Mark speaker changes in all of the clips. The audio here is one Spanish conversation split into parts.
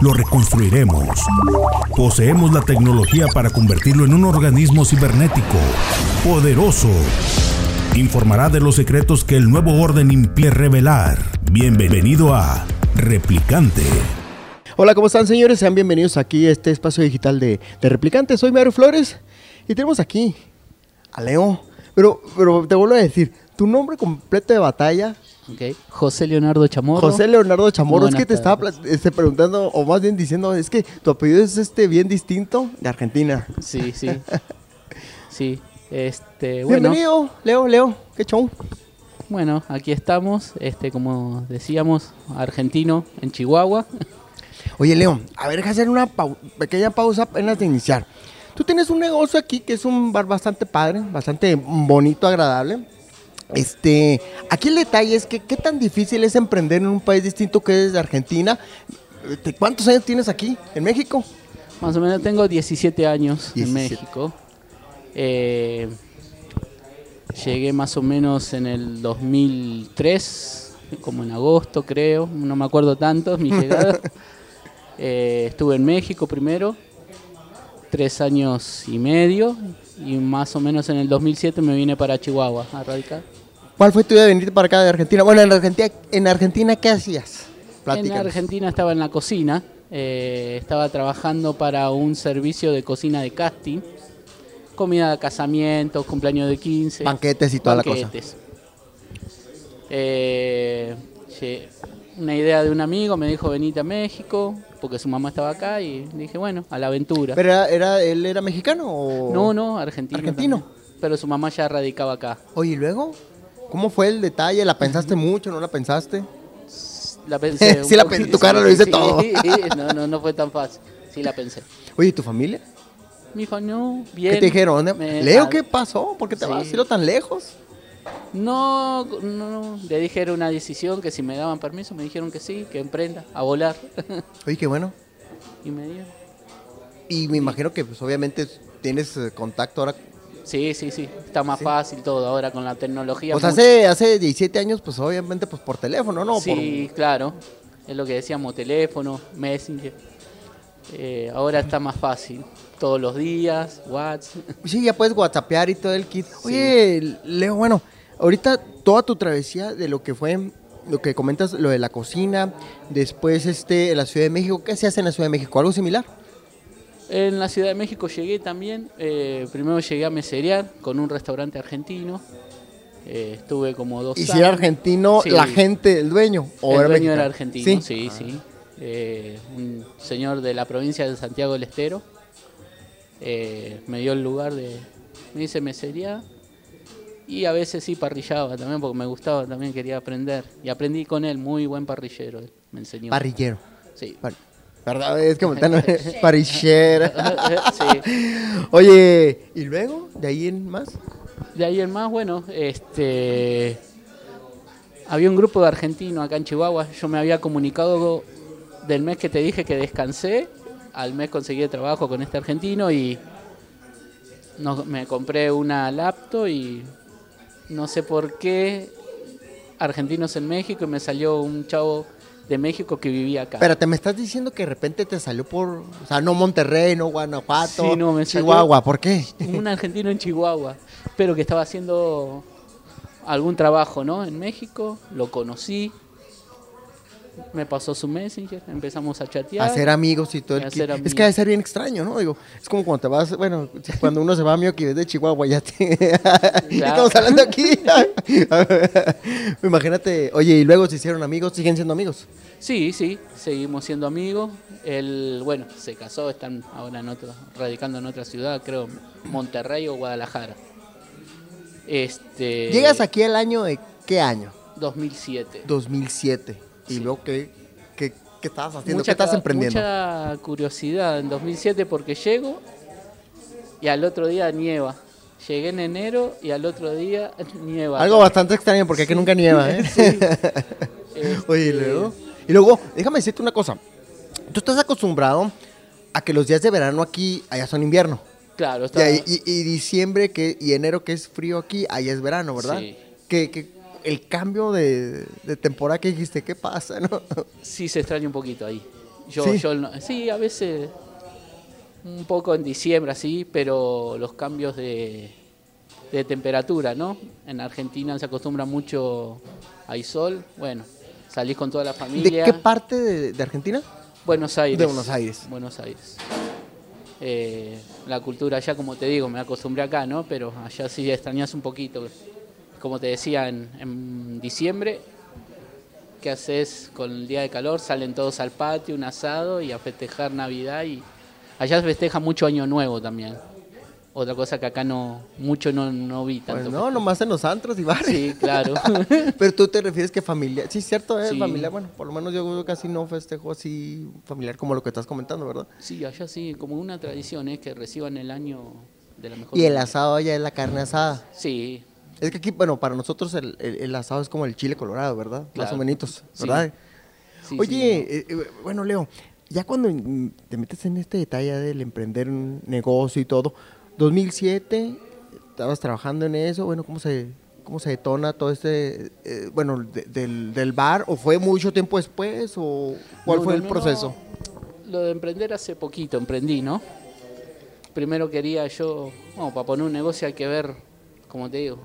Speaker 1: lo reconstruiremos. Poseemos la tecnología para convertirlo en un organismo cibernético, poderoso. Informará de los secretos que el nuevo orden impide revelar. Bienvenido a Replicante.
Speaker 2: Hola, ¿cómo están señores? Sean bienvenidos aquí a este espacio digital de, de Replicante. Soy Mario Flores y tenemos aquí a Leo. Pero, pero te vuelvo a decir, tu nombre completo de batalla
Speaker 3: José Leonardo Chamorro.
Speaker 2: José Leonardo Chamorro, es que te estaba este, preguntando, o más bien diciendo, es que tu apellido es este bien distinto de Argentina.
Speaker 3: Sí, sí. sí. Este,
Speaker 2: bueno. Bienvenido, Leo, Leo, qué show.
Speaker 3: Bueno, aquí estamos, este, como decíamos, argentino en Chihuahua.
Speaker 2: Oye, Leo, a ver, hacer una pequeña pausa apenas de iniciar. Tú tienes un negocio aquí que es un bar bastante padre, bastante bonito, agradable este, aquí el detalle es que qué tan difícil es emprender en un país distinto que es de Argentina. ¿Cuántos años tienes aquí, en México?
Speaker 3: Más o menos tengo 17 años en México. Eh, llegué más o menos en el 2003, como en agosto creo, no me acuerdo tanto, mi llegada. Eh, estuve en México primero, tres años y medio, y más o menos en el 2007 me vine para Chihuahua a radicar.
Speaker 2: ¿Cuál fue tu idea de venir para acá de Argentina? Bueno, en Argentina, en Argentina ¿qué hacías?
Speaker 3: En Argentina estaba en la cocina, eh, estaba trabajando para un servicio de cocina de casting, comida de casamientos, cumpleaños de 15.
Speaker 2: Banquetes y toda la cosa.
Speaker 3: Eh, una idea de un amigo, me dijo venite a México, porque su mamá estaba acá y dije, bueno, a la aventura.
Speaker 2: ¿Pero era, él era mexicano o...?
Speaker 3: No, no, argentino. ¿Argentino? Pero su mamá ya radicaba acá.
Speaker 2: Oye, ¿y luego? ¿Cómo fue el detalle? ¿La pensaste mucho? ¿No la pensaste?
Speaker 3: La pensé.
Speaker 2: sí, la pensé. Tu cara lo dice todo.
Speaker 3: no, no, no fue tan fácil. Sí, la pensé.
Speaker 2: Oye, ¿y tu familia?
Speaker 3: Mi familia, bien.
Speaker 2: ¿Qué te dijeron? Leo, ¿qué pasó? ¿Por qué te vas a ir tan lejos?
Speaker 3: No, no, le dije era una decisión que si me daban permiso me dijeron que sí, que emprenda a volar.
Speaker 2: Oye, qué bueno.
Speaker 3: Y me dieron.
Speaker 2: Y me imagino que pues obviamente tienes eh, contacto ahora
Speaker 3: Sí, sí, sí. Está más fácil todo ahora con la tecnología.
Speaker 2: Pues hace, hace 17 años, pues obviamente pues por teléfono, ¿no?
Speaker 3: Sí, claro. Es lo que decíamos, teléfono, Messenger. Eh, ahora está más fácil. Todos los días, WhatsApp.
Speaker 2: Sí, ya puedes WhatsAppear y todo el kit. Oye, Leo, bueno, ahorita toda tu travesía de lo que fue, lo que comentas, lo de la cocina, después este, la Ciudad de México, ¿qué se hace en la Ciudad de México? ¿Algo similar?
Speaker 3: En la Ciudad de México llegué también, eh, primero llegué a meserear con un restaurante argentino, eh, estuve como dos
Speaker 2: ¿Y si era argentino la gente, el dueño?
Speaker 3: ¿o el dueño era argentino, sí, sí. Eh, un señor de la provincia de Santiago del Estero me dio el lugar de, me dice mesería y a veces sí parrillaba también porque me gustaba, también quería aprender y aprendí con él, muy buen parrillero, me enseñó.
Speaker 2: Parrillero.
Speaker 3: Sí.
Speaker 2: Es como tan parichera. sí. Oye, ¿y luego? ¿De ahí en más?
Speaker 3: De ahí en más, bueno, este. Había un grupo de argentinos acá en Chihuahua. Yo me había comunicado del mes que te dije que descansé. Al mes conseguí trabajo con este argentino y no, me compré una laptop y no sé por qué argentinos en México y me salió un chavo de México que vivía acá.
Speaker 2: Pero te me estás diciendo que de repente te salió por, o sea, no Monterrey, no Guanajuato, no, Chihuahua, ¿por qué?
Speaker 3: Un argentino en Chihuahua, pero que estaba haciendo algún trabajo, ¿no? En México, lo conocí, me pasó su messenger, empezamos a chatear.
Speaker 2: Hacer amigos y todo el Es que debe ser bien extraño, ¿no? Digo, es como cuando te vas, bueno, cuando uno se va a Mio que es de Chihuahua, ya te... Estamos hablando aquí. Imagínate, oye, y luego se hicieron amigos, ¿siguen siendo amigos?
Speaker 3: Sí, sí, seguimos siendo amigos. Él, bueno, se casó, están ahora en otro, radicando en otra ciudad, creo, Monterrey o Guadalajara. Este...
Speaker 2: ¿Llegas aquí el año de qué año?
Speaker 3: 2007.
Speaker 2: 2007. Y luego, ¿qué, ¿Qué estabas haciendo? ¿Qué estás emprendiendo?
Speaker 3: Mucha curiosidad en 2007 porque llego y al otro día nieva. Llegué en enero y al otro día nieva.
Speaker 2: Algo bastante extraño porque aquí nunca nieva, ¿eh? Oye, y
Speaker 3: Este,
Speaker 2: luego, y luego, déjame decirte una cosa. Tú estás acostumbrado a que los días de verano aquí, allá son invierno.
Speaker 3: Claro,
Speaker 2: Y, ahí- y- y diciembre que, y enero que es frío aquí, allá es verano, ¿verdad?
Speaker 3: Sí.
Speaker 2: Que, que el cambio de, de temporada que dijiste, ¿qué pasa, no?
Speaker 3: sí se extraña un poquito ahí. Yo,
Speaker 2: Sí.
Speaker 3: yo no- sí, a veces un poco en diciembre así, pero los cambios de, de temperatura, ¿no? En Argentina se acostumbra mucho hay sol, bueno, salís con toda la
Speaker 2: ¿De
Speaker 3: familia.
Speaker 2: qué parte de, de Argentina?
Speaker 3: Buenos Aires.
Speaker 2: De Buenos Aires.
Speaker 3: Buenos Aires. Eh, la cultura allá, como te digo, me acostumbré acá, ¿no? Pero allá sí extrañas un poquito. Como te decía, en, en diciembre, ¿qué haces con el día de calor? Salen todos al patio, un asado y a festejar Navidad. y Allá se festeja mucho Año Nuevo también. Otra cosa que acá no mucho no, no vi
Speaker 2: Pues
Speaker 3: tanto.
Speaker 2: no, nomás en los antros y bares.
Speaker 3: Sí, claro.
Speaker 2: Pero tú te refieres que familia. Sí, cierto, ¿eh?
Speaker 3: Sí.
Speaker 2: Familia, bueno, por lo menos yo casi no festejo así familiar como lo que estás comentando, ¿verdad?
Speaker 3: sí, allá sí, como una tradición es que reciban el año de la mejor
Speaker 2: Y el
Speaker 3: manera.
Speaker 2: asado allá es la carne asada.
Speaker 3: Sí,
Speaker 2: Es que aquí, bueno, para nosotros el, el- el asado es como el chile colorado, ¿verdad? Más
Speaker 3: Claro.
Speaker 2: o menos. ¿verdad?
Speaker 3: sí,
Speaker 2: Oye,
Speaker 3: sí,
Speaker 2: eh, eh, bueno, Leo, ya cuando te metes en este detalle del emprender un negocio y todo, 2007, estabas trabajando en eso, bueno, ¿cómo se, cómo se detona todo este, eh, bueno, de- del, del bar? ¿O fue mucho tiempo después? ¿O cuál
Speaker 3: No,
Speaker 2: fue
Speaker 3: no,
Speaker 2: el proceso?
Speaker 3: no. Lo de emprender hace poquito, emprendí, ¿no? Primero quería yo, bueno, para poner un negocio hay que ver, como te digo,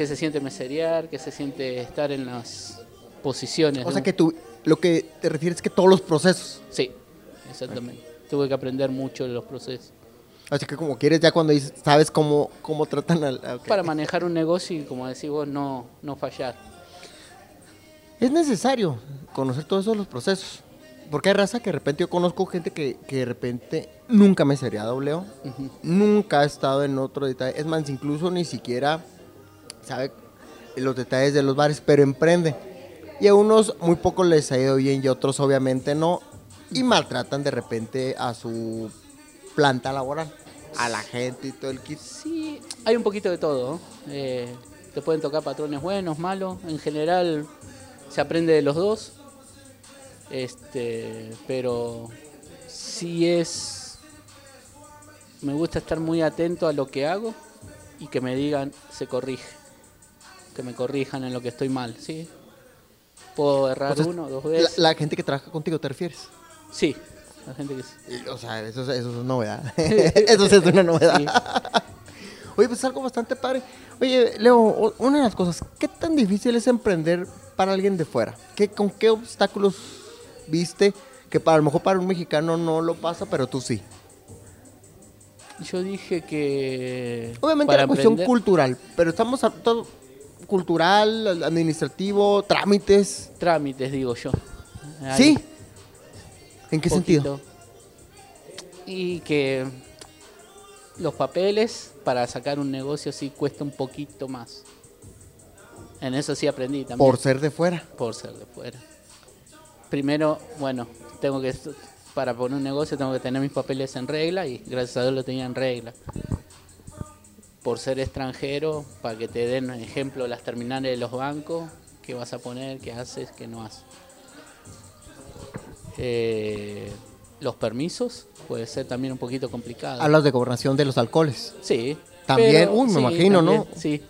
Speaker 3: qué se siente meserear, qué se siente estar en las posiciones.
Speaker 2: O sea que tú, lo que te refieres es que todos los procesos.
Speaker 3: Sí, exactamente. Tuve que aprender mucho de los procesos.
Speaker 2: Así que como quieres ya cuando dices, sabes cómo, cómo tratan al... ah.
Speaker 3: Para manejar un negocio y, como decís vos, no, no fallar.
Speaker 2: Es necesario conocer todos esos los procesos. Porque hay raza que de repente yo conozco gente que, que de repente nunca me sería Leo.
Speaker 3: Ujú.
Speaker 2: Nunca ha estado en otro detalle. Es más, incluso ni siquiera sabe los detalles de los bares, pero emprende. Y a unos muy pocos les ha ido bien y otros obviamente no. Y maltratan de repente a su planta laboral, a la gente y todo el kit.
Speaker 3: Sí, hay un poquito de todo. Eh, te pueden tocar patrones buenos, malos. En general se aprende de los dos. Este, pero sí es. Me gusta estar muy atento a lo que hago y que me digan se corrige. Que me corrijan en lo que estoy mal, ¿sí? Puedo errar uno, dos veces.
Speaker 2: la gente que trabaja contigo, ¿te refieres?
Speaker 3: Sí, la gente que sí.
Speaker 2: O sea, eso, es- eso es novedad. eso es una novedad.
Speaker 3: Sí.
Speaker 2: Oye, pues algo bastante padre. Oye, Leo, una de las cosas, ¿qué tan difícil es emprender para alguien de fuera? ¿Qué, ¿Con qué obstáculos viste que para, a lo mejor para un mexicano no lo pasa, pero tú sí?
Speaker 3: Yo dije que.
Speaker 2: Obviamente la cuestión
Speaker 3: emprender-
Speaker 2: cultural, pero estamos a todo cultural, administrativo, trámites.
Speaker 3: Trámites, digo yo. Ahí.
Speaker 2: ¿Sí? ¿En qué
Speaker 3: poquito.
Speaker 2: sentido?
Speaker 3: Y que los papeles para sacar un negocio sí cuesta un poquito más. En eso sí aprendí también.
Speaker 2: Por ser de fuera.
Speaker 3: por ser de fuera. Primero, bueno, tengo que para poner un negocio tengo que tener mis papeles en regla y gracias a Dios lo tenía en regla. Por ser extranjero, para que te den ejemplo las terminales de los bancos, qué vas a poner, qué haces, qué no haces. Eh, los permisos puede ser también un poquito complicado.
Speaker 2: Hablas de gobernación de los alcoholes.
Speaker 3: Sí.
Speaker 2: También,
Speaker 3: pero-
Speaker 2: uy, me
Speaker 3: sí,
Speaker 2: imagino, ¿no?
Speaker 3: Sí.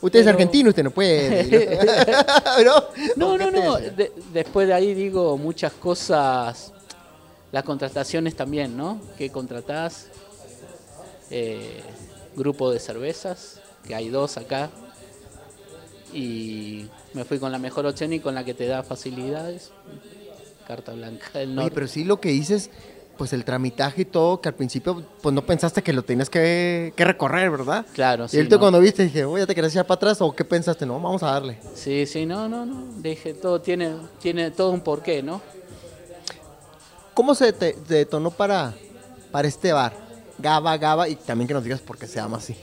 Speaker 2: Usted es
Speaker 3: Pero-
Speaker 2: argentino, usted no puede. ¿No?
Speaker 3: No,
Speaker 2: ¿O
Speaker 3: no,
Speaker 2: qué
Speaker 3: no. de- después de ahí digo muchas cosas. Las contrataciones también, ¿no? Que contratás. eh, grupo de cervezas, que hay dos acá. Y me fui con la mejor opción y con la que te da facilidades. Carta blanca del
Speaker 2: Oye, pero sí lo que dices, pues el tramitaje y todo, que al principio pues no pensaste que lo tenías que, que recorrer, ¿verdad?
Speaker 3: Claro,
Speaker 2: y
Speaker 3: sí. ¿no?
Speaker 2: cuando viste dije, oye, ¿te querés echar para atrás o qué pensaste? No, vamos a darle.
Speaker 3: Sí, sí, no, no, no. Dije, todo tiene, tiene todo un porqué, ¿no?
Speaker 2: ¿Cómo se te, te detonó para, para este bar? Gaba, Gaba, y también que nos digas por qué se llama así.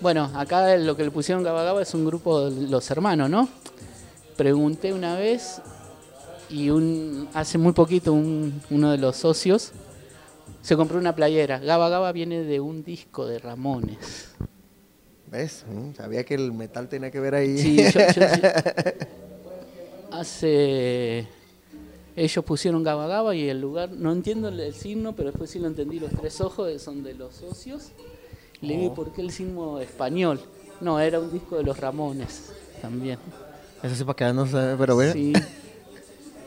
Speaker 3: Bueno, acá lo que le pusieron Gaba Gaba es un grupo de los hermanos, ¿no? Pregunté una vez y un hace muy poquito un- uno de los socios se compró una playera. Gaba Gaba viene de un disco de Ramones.
Speaker 2: ¿Ves? Mm, Sabía que el metal tenía que ver ahí.
Speaker 3: Sí, yo- yo- hace ellos pusieron Gaba Gaba y el lugar, no entiendo el, el signo, pero después sí lo entendí, los tres ojos son de los socios. Y le dije, ¿por qué el signo español? No, era un disco de los Ramones también.
Speaker 2: Eso sí para que no sé, pero bueno.
Speaker 3: Sí.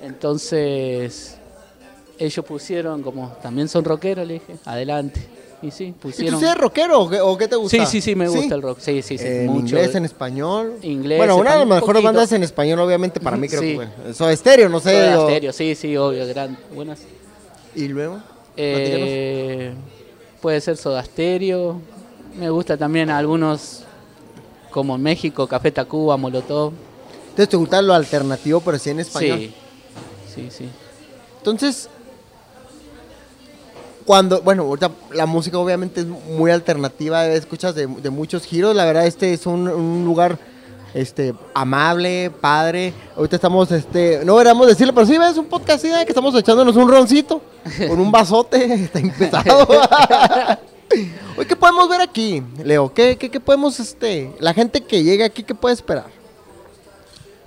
Speaker 3: Entonces, ellos pusieron, como también son rockeros, le dije, adelante. Y sí,
Speaker 2: ¿Y tú
Speaker 3: pusieron.
Speaker 2: eres rockero o qué, o qué te gusta?
Speaker 3: Sí, sí, sí, me gusta el rock. Sí, sí, sí.
Speaker 2: En
Speaker 3: mucho.
Speaker 2: inglés, en español.
Speaker 3: Inglés,
Speaker 2: Bueno, una de las mejores bandas en español, obviamente, para mí creo
Speaker 3: Sí.
Speaker 2: que fue. Soda Stereo, no sé.
Speaker 3: Soda sí, sí, obvio, gran, buenas.
Speaker 2: Y luego.
Speaker 3: Eh, puede ser Soda. Me gusta también algunos, como en México, Café Tacuba, Molotov.
Speaker 2: Entonces te gusta lo alternativo, pero sí en español.
Speaker 3: Sí, sí, sí.
Speaker 2: Entonces, cuando, bueno, ahorita la música obviamente es muy alternativa, escuchas de, de muchos giros, la verdad este es un, un lugar este amable, padre. Ahorita estamos, este, no deberíamos decirlo, pero sí, es un podcast así, ¿eh? que estamos echándonos un roncito con un vasote, está empezado. Hoy, ¿qué podemos ver aquí, Leo? ¿Qué, qué, qué podemos, este, la gente que llega aquí, qué puede esperar?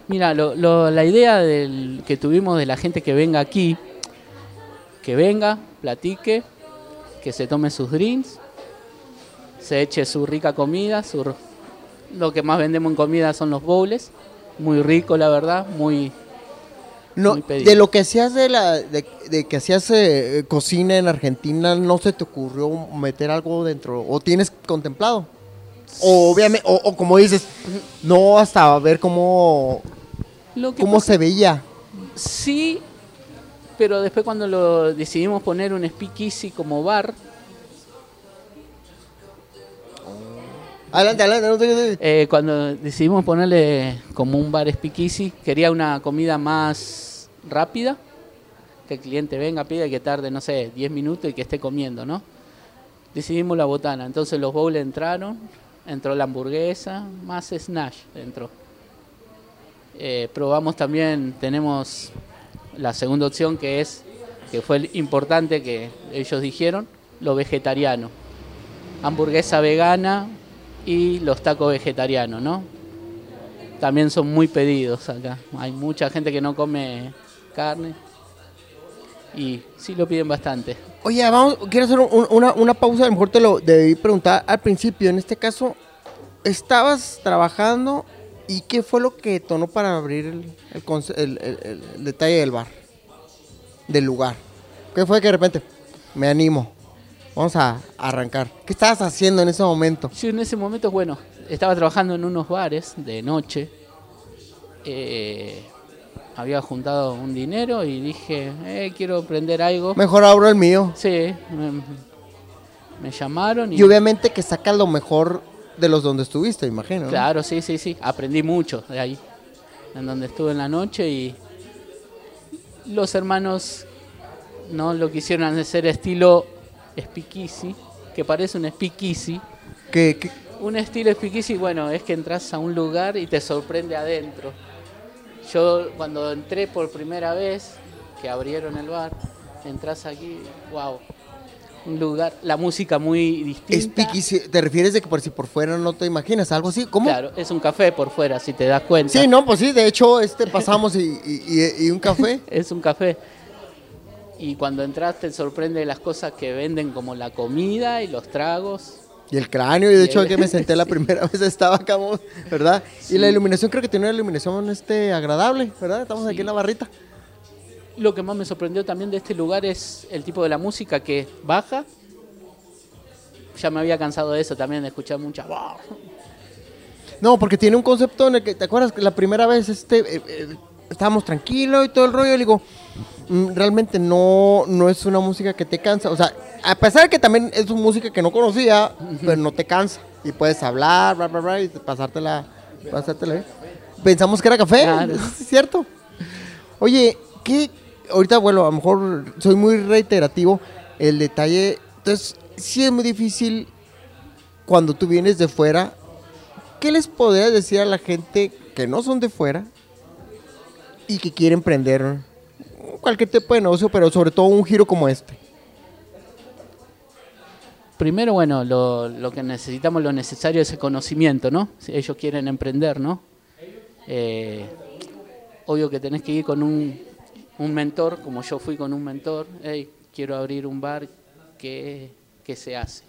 Speaker 3: Mira, lo- lo- la idea del, que tuvimos de la gente que venga aquí, que venga, platique, que se tome sus drinks, se eche su rica comida, su, lo que más vendemos en comida son los bowls, muy rico la verdad, muy
Speaker 2: No,
Speaker 3: Muy pedido.
Speaker 2: de lo que hacías de la de, de que hacías eh, cocina en Argentina, ¿no se te ocurrió meter algo dentro? ¿O tienes contemplado? O obviamente, o, o como dices, no hasta ver cómo,
Speaker 3: lo que
Speaker 2: cómo
Speaker 3: pasa-
Speaker 2: se veía.
Speaker 3: Sí, pero después cuando lo decidimos poner un speakeasy como bar,
Speaker 2: Adelante, adelante, no te-
Speaker 3: eh, cuando decidimos ponerle como un bar speakeasy, quería una comida más rápida, que el cliente venga, pida y que tarde, no sé, 10 minutos y que esté comiendo, ¿no? Decidimos la botana, entonces los bowls entraron, entró la hamburguesa, más snash entró. Eh, probamos también, tenemos la segunda opción que es, que fue importante que ellos dijeron, lo vegetariano. Hamburguesa vegana y los tacos vegetarianos, ¿no? También son muy pedidos acá. Hay mucha gente que no come carne y sí lo piden bastante.
Speaker 2: Oye, vamos, quiero hacer un- una, una pausa, a lo mejor te lo debí preguntar al principio. En este caso, estabas trabajando y qué fue lo que detonó para abrir el, el conce- el- el- el- el detalle del bar, del lugar. ¿Qué fue que de repente me animo? Vamos a arrancar. ¿Qué estabas haciendo en ese momento?
Speaker 3: Sí, en ese momento, bueno, estaba trabajando en unos bares de noche. Eh, había juntado un dinero y dije, eh, quiero aprender algo.
Speaker 2: Mejor abro el mío.
Speaker 3: Sí, me, me llamaron y...
Speaker 2: Y obviamente que sacas lo mejor de los donde estuviste, imagino. ¿no?
Speaker 3: Claro, sí, sí, sí. Aprendí mucho de ahí, en donde estuve en la noche y los hermanos no lo quisieron hacer estilo speakeasy, que parece un speakeasy.
Speaker 2: Que-
Speaker 3: Un estilo speakeasy, bueno, es que entras a un lugar y te sorprende adentro. Yo cuando entré por primera vez, que abrieron el bar, entras aquí, wow, un lugar, la música muy distinta.
Speaker 2: ¿te refieres de que por si por fuera no te imaginas? ¿Algo así? ¿Cómo?
Speaker 3: Claro, es un café por fuera, si te das cuenta.
Speaker 2: Sí, no, pues sí, de hecho, este pasamos y, y- un café.
Speaker 3: Es un café. Y cuando entras te sorprende las cosas que venden como la comida y los tragos.
Speaker 2: Y el cráneo, y de hecho que me senté la primera vez estaba acá, ¿verdad? Y la iluminación, creo que tiene una iluminación este, agradable, ¿verdad? Estamos aquí en la barrita.
Speaker 3: Lo que más me sorprendió también de este lugar es el tipo de la música que baja. Ya me había cansado de eso también, de escuchar mucha...
Speaker 2: No, porque tiene un concepto en el que, ¿te acuerdas que la primera vez este, eh, eh, estábamos tranquilos y todo el rollo? Y digo, mm, realmente no, no es una música que te cansa. O sea, a pesar de que también es una música que no conocía, pero no te cansa. Y puedes hablar, bla, bla, bla, y pasártela, pasártela bien. Pensamos que era café,
Speaker 3: Claro.
Speaker 2: es cierto. Oye, ¿qué? Ahorita, bueno, a lo mejor soy muy reiterativo. El detalle, entonces, sí es muy difícil cuando tú vienes de fuera ¿qué les podrías decir a la gente que no son de fuera y que quieren emprender cualquier tipo de negocio, pero sobre todo un giro como este?
Speaker 3: Primero, bueno, lo, lo que necesitamos, lo necesario es el conocimiento, ¿no? Si ellos quieren emprender, ¿no? Eh, obvio que tenés que ir con un, un mentor, como yo fui con un mentor. Hey, quiero abrir un bar, ¿qué, qué se hace?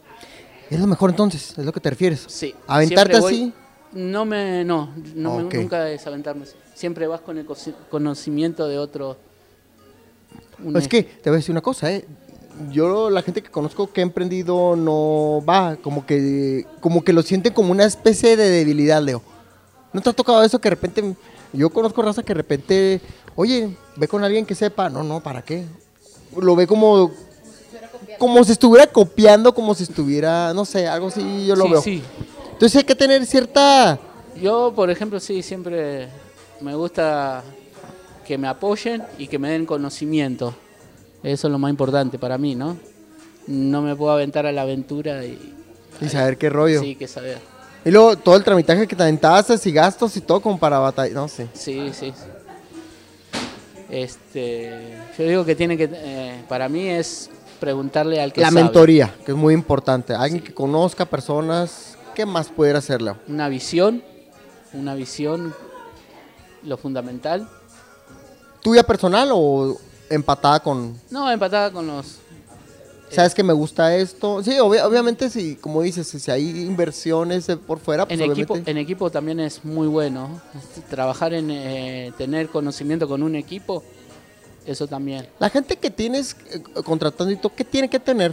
Speaker 2: Es lo mejor entonces, es lo que te refieres.
Speaker 3: Sí.
Speaker 2: Aventarte
Speaker 3: voy-
Speaker 2: así.
Speaker 3: No me, no, no me- nunca es aventarme así. Siempre vas con el conocimiento de otro. un-
Speaker 2: Es que te voy a decir una cosa, ¿eh? Yo, la gente que conozco que ha emprendido no va, como que, como que lo siente como una especie de debilidad, Leo. ¿No te ha tocado eso que de repente, yo conozco raza que de repente, oye, ve con alguien que sepa, no, no, ¿para qué? Lo ve como, como si estuviera copiando, como si estuviera, no sé, algo así, yo lo
Speaker 3: sí,
Speaker 2: veo.
Speaker 3: sí.
Speaker 2: Entonces hay que tener cierta,
Speaker 3: Yo, por ejemplo, sí, siempre me gusta que me apoyen y que me den conocimiento. Eso es lo más importante para mí, ¿no? No me puedo aventar a la aventura y,
Speaker 2: y saber qué rollo.
Speaker 3: sí, que saber.
Speaker 2: Y luego todo el tramitaje que también tasas y gastos y todo como para batallar, no sé.
Speaker 3: Sí, sí. Este, yo digo que tiene que, eh, para mí es preguntarle al que
Speaker 2: La
Speaker 3: sabe.
Speaker 2: mentoría, que es muy importante. Alguien que conozca personas, ¿qué más pudiera hacerlo?
Speaker 3: Una visión, una visión, lo fundamental.
Speaker 2: ¿Tuya personal o empatada con,
Speaker 3: No, empatada con los...
Speaker 2: sabes que me gusta esto? Sí, obvia- obviamente, sí, como dices, si hay inversiones eh, por fuera, pues
Speaker 3: En equipo, en equipo también es muy bueno. Este, Trabajar en eh, tener conocimiento con un equipo, eso también.
Speaker 2: La gente que tienes eh, contratando y todo, ¿qué tiene que tener?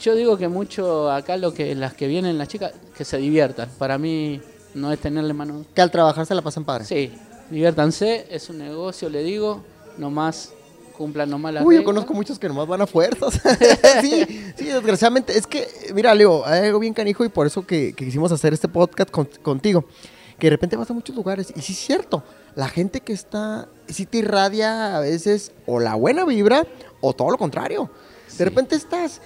Speaker 3: Yo digo que mucho acá lo que las que vienen las chicas que se diviertan. Para mí no es tenerle mano.
Speaker 2: Que al trabajar se la pasen padre.
Speaker 3: Sí, diviértanse, es un negocio, le digo, nomás cumplan nomás las
Speaker 2: Uy, yo conozco muchos que nomás van a fuerzas. sí, sí, desgraciadamente. Es que, mira, Leo, hay algo bien canijo y por eso que, que quisimos hacer este podcast con- contigo. Que de repente vas a muchos lugares y sí es cierto, la gente que está, sí te irradia a veces o la buena vibra o todo lo contrario. De repente estás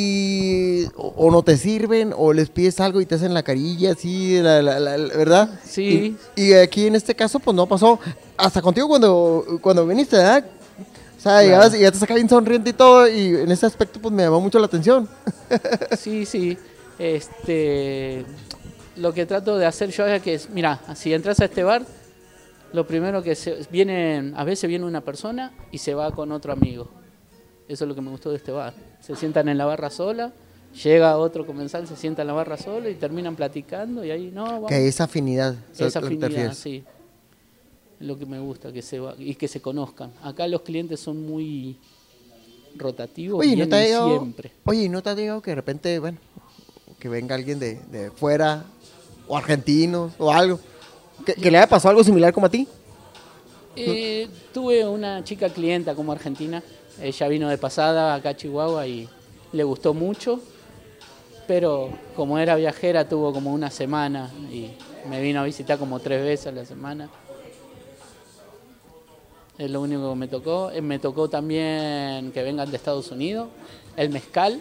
Speaker 2: y o, o no te sirven o les pides algo y te hacen la carilla así, la, la- la- la- ¿verdad?
Speaker 3: Sí.
Speaker 2: Y, y aquí en este caso pues no pasó. Hasta contigo cuando, cuando viniste, ¿verdad? O sea,
Speaker 3: Claro.
Speaker 2: llegabas y ya te sacaba bien sonriente y todo, y en ese aspecto pues me llamó mucho la atención.
Speaker 3: Sí, sí. Este, lo que trato de hacer yo es que, mira, si entras a este bar, lo primero que se, viene, a veces viene una persona y se va con otro amigo. Eso es lo que me gustó de este bar. Se sientan en la barra sola, llega otro comensal, se sienta en la barra sola y terminan platicando y ahí no, vamos.
Speaker 2: Que esa afinidad. ¿sabes
Speaker 3: Esa
Speaker 2: a lo que te
Speaker 3: afinidad, sí. Es lo que me gusta, que se va, y que se conozcan. Acá los clientes son muy rotativos,
Speaker 2: Oye, ¿no te ha
Speaker 3: vienen
Speaker 2: llegado,
Speaker 3: siempre.
Speaker 2: oye, ¿y ¿no te ha llegado que de repente, bueno, que venga alguien de, de fuera, o argentinos, o algo, que, que le haya pasado algo similar como a ti?
Speaker 3: Eh, tuve una chica clienta como argentina, ella vino de pasada acá a Chihuahua y le gustó mucho, pero como era viajera tuvo como una semana y me vino a visitar como tres veces a la semana. Es lo único que me tocó. Eh, Me tocó también que vengan de Estados Unidos. El mezcal,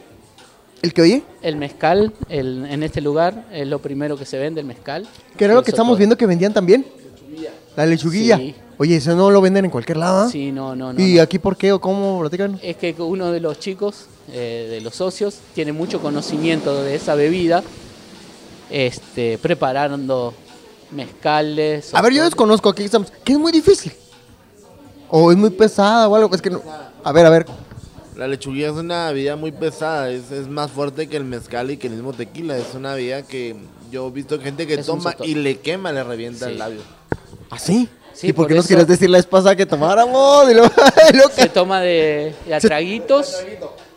Speaker 2: ¿El que oye?
Speaker 3: el mezcal el- en este lugar es lo primero que se vende, el mezcal.
Speaker 2: Que era lo que estamos
Speaker 3: todo.
Speaker 2: viendo que vendían también. La lechuguilla.
Speaker 3: Sí.
Speaker 2: Oye, eso no lo venden en cualquier lado, ¿ah?
Speaker 3: Sí, no, no, no.
Speaker 2: ¿Y
Speaker 3: no.
Speaker 2: aquí por qué o cómo? Platícanos.
Speaker 3: es que uno de los chicos, eh, de los socios, tiene mucho conocimiento de esa bebida, este, preparando mezcales.
Speaker 2: A ver, yo desconozco aquí estamos. Que es muy difícil. O es muy pesada o algo. Es que no. A ver, a ver.
Speaker 4: La lechuguilla es una bebida muy pesada, es, es más fuerte que el mezcal y que el mismo tequila. Es una bebida que yo he visto gente que
Speaker 3: Es un
Speaker 4: toma y le quema, le revienta
Speaker 3: Sí.
Speaker 4: el labio.
Speaker 2: ¿Así?
Speaker 3: Sí,
Speaker 2: ¿Y por qué nos
Speaker 3: eso-
Speaker 2: querías decir la vez pasada que tomáramos? Y luego- y luego-
Speaker 3: Se toma de, de a
Speaker 2: Se-
Speaker 3: traguitos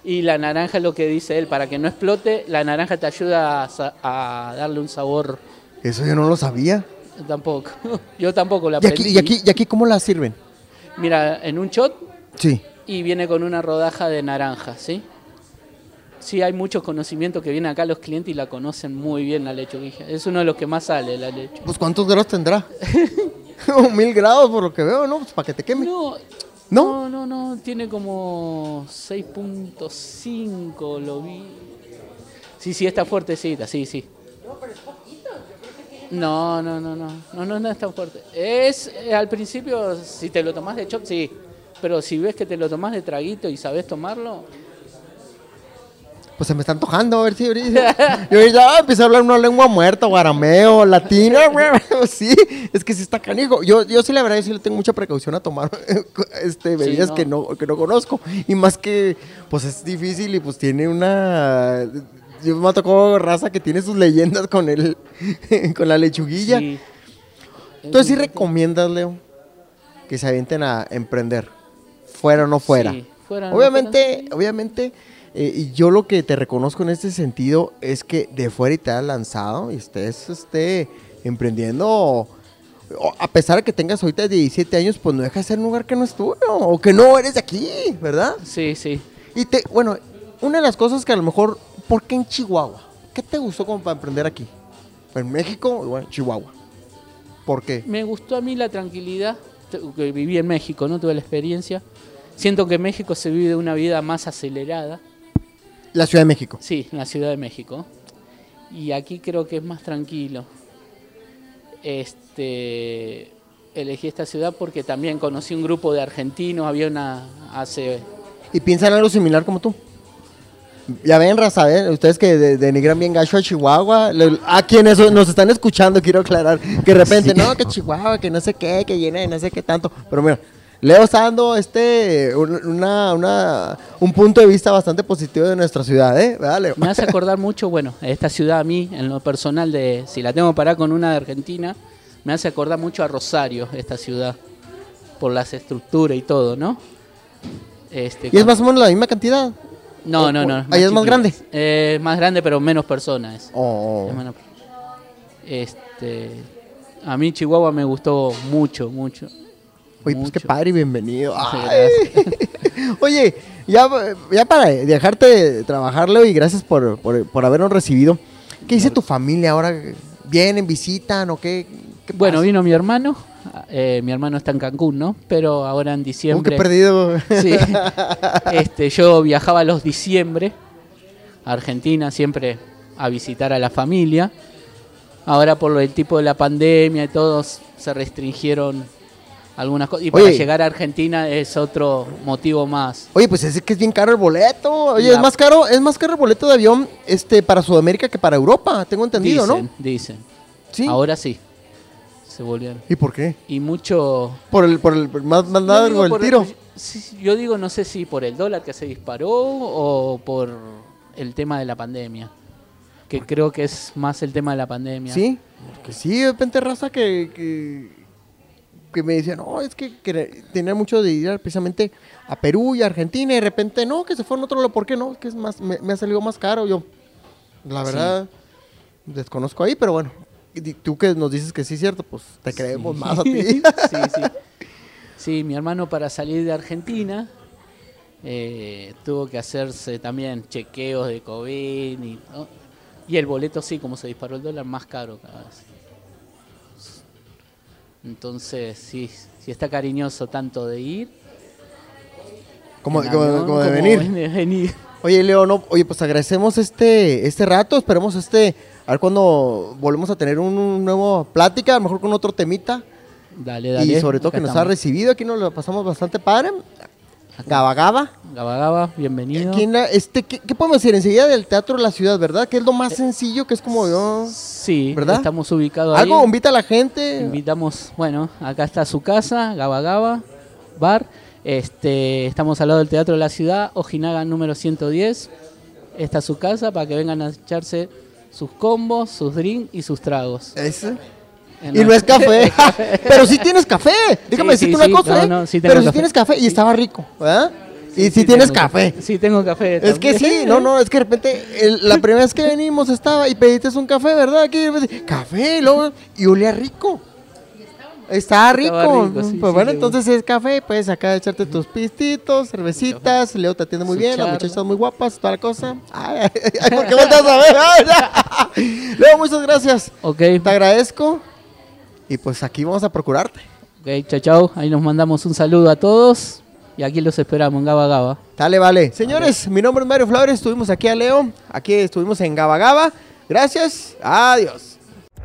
Speaker 3: y la naranja es lo que dice él, para que no explote, la naranja te ayuda a, sa- a darle un sabor.
Speaker 2: Eso yo no lo sabía.
Speaker 3: Tampoco, yo tampoco la
Speaker 2: ¿Y aquí,
Speaker 3: aprendí.
Speaker 2: y, aquí, ¿Y aquí cómo la sirven?
Speaker 3: Mira, en un shot
Speaker 2: Sí.
Speaker 3: y viene con una rodaja de naranja, ¿sí? Sí, hay muchos conocimientos que vienen acá los clientes y la conocen muy bien la lechuguilla. Es uno de los que más sale la leche.
Speaker 2: Pues ¿cuántos grados tendrá? Un mil grados por lo que veo, ¿no? Pues para que te queme.
Speaker 3: No,
Speaker 2: ¿No?
Speaker 3: no, no, no, tiene como 6.5, lo vi. Sí, sí, está fuertecita, sí, sí. No, no, no, no, no, no, no es tan fuerte. Es, eh, al principio, si te lo tomás de chop, sí. Pero si ves que te lo tomás de traguito y sabes tomarlo,
Speaker 2: Pues se me está antojando, a ver si ahorita. Yo ya empecé a hablar una lengua muerta, guarameo, latina, güey. Sí, es que sí está canijo. Yo, yo sí, la verdad, yo sí le tengo mucha precaución a tomar este, bebidas
Speaker 3: no.
Speaker 2: Que, no, que no conozco. Y más que, pues es difícil y pues tiene una. Yo me tocó raza que tiene sus leyendas con el, con la lechuguilla.
Speaker 3: sí.
Speaker 2: Entonces sí recomiendas, Leo, que se avienten a emprender, fuera o no fuera.
Speaker 3: Sí, fuera no
Speaker 2: obviamente, obviamente, eh, y yo lo que te reconozco en este sentido es que de fuera y te has lanzado y estés este, emprendiendo, o- o a pesar de que tengas ahorita 17 años, pues no dejas de ser un lugar que no es tuyo, o que no eres de aquí, ¿verdad?
Speaker 3: Sí, sí.
Speaker 2: Y te, bueno, una de las cosas que a lo mejor, ¿por qué en Chihuahua? ¿Qué te gustó como para emprender aquí? En México, y bueno, Chihuahua. ¿Por qué?
Speaker 3: Me gustó a mí la tranquilidad, que viví en México, ¿no? Tuve la experiencia. Siento que en México se vive una vida más acelerada.
Speaker 2: La Ciudad de México.
Speaker 3: Sí, la Ciudad de México. Y aquí creo que es más tranquilo. Este elegí esta ciudad porque también conocí un grupo de argentinos, había una hace
Speaker 2: ¿Y piensan algo similar como tú? Ya ven, raza, ¿eh? ustedes que de- denigran bien gacho a Chihuahua, le- a quienes nos están escuchando, quiero aclarar, que de repente, no, que Chihuahua, que no sé qué, que llena de no sé qué tanto, pero mira, Leo está dando este, un- una, una, un punto de vista bastante positivo de nuestra ciudad, ¿eh? ¿Verdad, Leo?
Speaker 3: Me hace acordar mucho, bueno, esta ciudad a mí, en lo personal, de si la tengo parar con una de Argentina, me hace acordar mucho a Rosario, esta ciudad, por las estructuras y todo, ¿no? Este,
Speaker 2: Y es más o menos la misma cantidad.
Speaker 3: No, no, no.
Speaker 2: ¿Ahí es más grande?
Speaker 3: Eh, más grande, pero menos personas.
Speaker 2: Oh.
Speaker 3: Es menos- Este, a mí Chihuahua me gustó mucho, mucho.
Speaker 2: Oye, pues qué padre y bienvenido. Oye, ya, ya para dejarte trabajar, Leo, y gracias por, por, por habernos recibido. ¿Qué dice tu familia ahora? ¿Vienen, visitan o qué? qué
Speaker 3: Bueno, vino mi hermano. Eh, mi hermano está en Cancún, ¿no? Pero ahora en diciembre.
Speaker 2: perdido.
Speaker 3: Sí. Este, yo viajaba los diciembre a Argentina siempre a visitar a la familia. Ahora por el tipo de la pandemia y todos se restringieron algunas cosas. Y para llegar a Argentina es otro motivo más.
Speaker 2: Oye, pues es que es bien caro el boleto. Oye,
Speaker 3: La-
Speaker 2: es más caro, es más caro el boleto de avión este para Sudamérica que para Europa, tengo entendido,
Speaker 3: dicen,
Speaker 2: ¿no?
Speaker 3: dicen.
Speaker 2: Sí.
Speaker 3: Ahora sí. Se volvieron.
Speaker 2: ¿Y por qué?
Speaker 3: Y mucho...
Speaker 2: Por el, por el más, más largo el tiro.
Speaker 3: sí, yo digo, no sé si por el dólar que se disparó o por el tema de la pandemia. Que creo que es más el tema de la pandemia.
Speaker 2: Sí, porque sí, de repente raza que, que, que me decían, no, es que, que tenía mucho de ir precisamente a Perú y a Argentina y de repente, no, que se fueron a otro lado, ¿por qué no? Que es más, me, me ha salido más caro. Yo, la verdad, desconozco ahí, pero bueno, y tú que nos dices que sí es cierto, pues te creemos más a ti.
Speaker 3: sí, sí. Sí, mi hermano para salir de Argentina eh, tuvo que hacerse también chequeos de COVID y, ¿no? y el boleto sí, como se disparó el dólar, más caro cada vez. Entonces, sí, sí está cariñoso tanto de ir
Speaker 2: como-
Speaker 3: avión
Speaker 2: como de
Speaker 3: como
Speaker 2: venir.
Speaker 3: de venir.
Speaker 2: Oye, Leo, no, oye, pues agradecemos este, este rato, esperemos este, a ver cuando volvemos a tener un, un nuevo plática, a lo mejor con otro temita.
Speaker 3: Dale, dale.
Speaker 2: Y sobre todo que nos ha recibido, aquí nos lo pasamos bastante padre. Gaba Gaba.
Speaker 3: Gaba Gaba, bienvenido.
Speaker 2: Aquí en la- este, ¿qué, qué podemos decir? Enseguida del Teatro de la Ciudad, ¿verdad? Que es lo más sencillo, que es como yo...
Speaker 3: Sí,
Speaker 2: ¿Verdad?
Speaker 3: estamos ubicados ahí.
Speaker 2: Algo invita a la gente.
Speaker 3: Invitamos, bueno, acá está su casa, Gaba Gaba, bar. Este, estamos al lado del Teatro de la Ciudad, Ojinaga número 110. Esta es su casa para que vengan a echarse sus combos, sus drinks y sus tragos.
Speaker 2: Ese.
Speaker 3: En
Speaker 2: Y no es café. Pero sí tienes café. Déjame
Speaker 3: Sí,
Speaker 2: decirte
Speaker 3: sí,
Speaker 2: una cosa,
Speaker 3: No,
Speaker 2: ¿eh?
Speaker 3: no,
Speaker 2: Pero sí
Speaker 3: café.
Speaker 2: tienes café y estaba rico, ¿verdad? y sí,
Speaker 3: sí
Speaker 2: tienes café.
Speaker 3: Sí, tengo café.
Speaker 2: Es que sí, no, no, es que de repente el- la primera vez que venimos estaba y pediste un café, ¿verdad? Aquí, café, y luego, y olía rico. Estaba rico.
Speaker 3: Estaba rico, sí,
Speaker 2: pues
Speaker 3: sí,
Speaker 2: bueno, entonces es café, puedes acá echarte tus pistitos, cervecitas, Leo te atiende muy
Speaker 3: Su
Speaker 2: bien, las muchachas muy guapas, toda la cosa. Ay, ay, ay, ¿por qué volteas a ver? Ay, Leo, muchas gracias.
Speaker 3: Ok,
Speaker 2: Te agradezco. Y pues aquí vamos a procurarte.
Speaker 3: ok, chao, chao. Ahí nos mandamos un saludo a todos y aquí los esperamos en Gaba Gaba.
Speaker 2: Dale, vale. Señores, mi nombre es Mario Flores, estuvimos aquí a Leo, aquí estuvimos en Gaba Gaba. Gracias, adiós.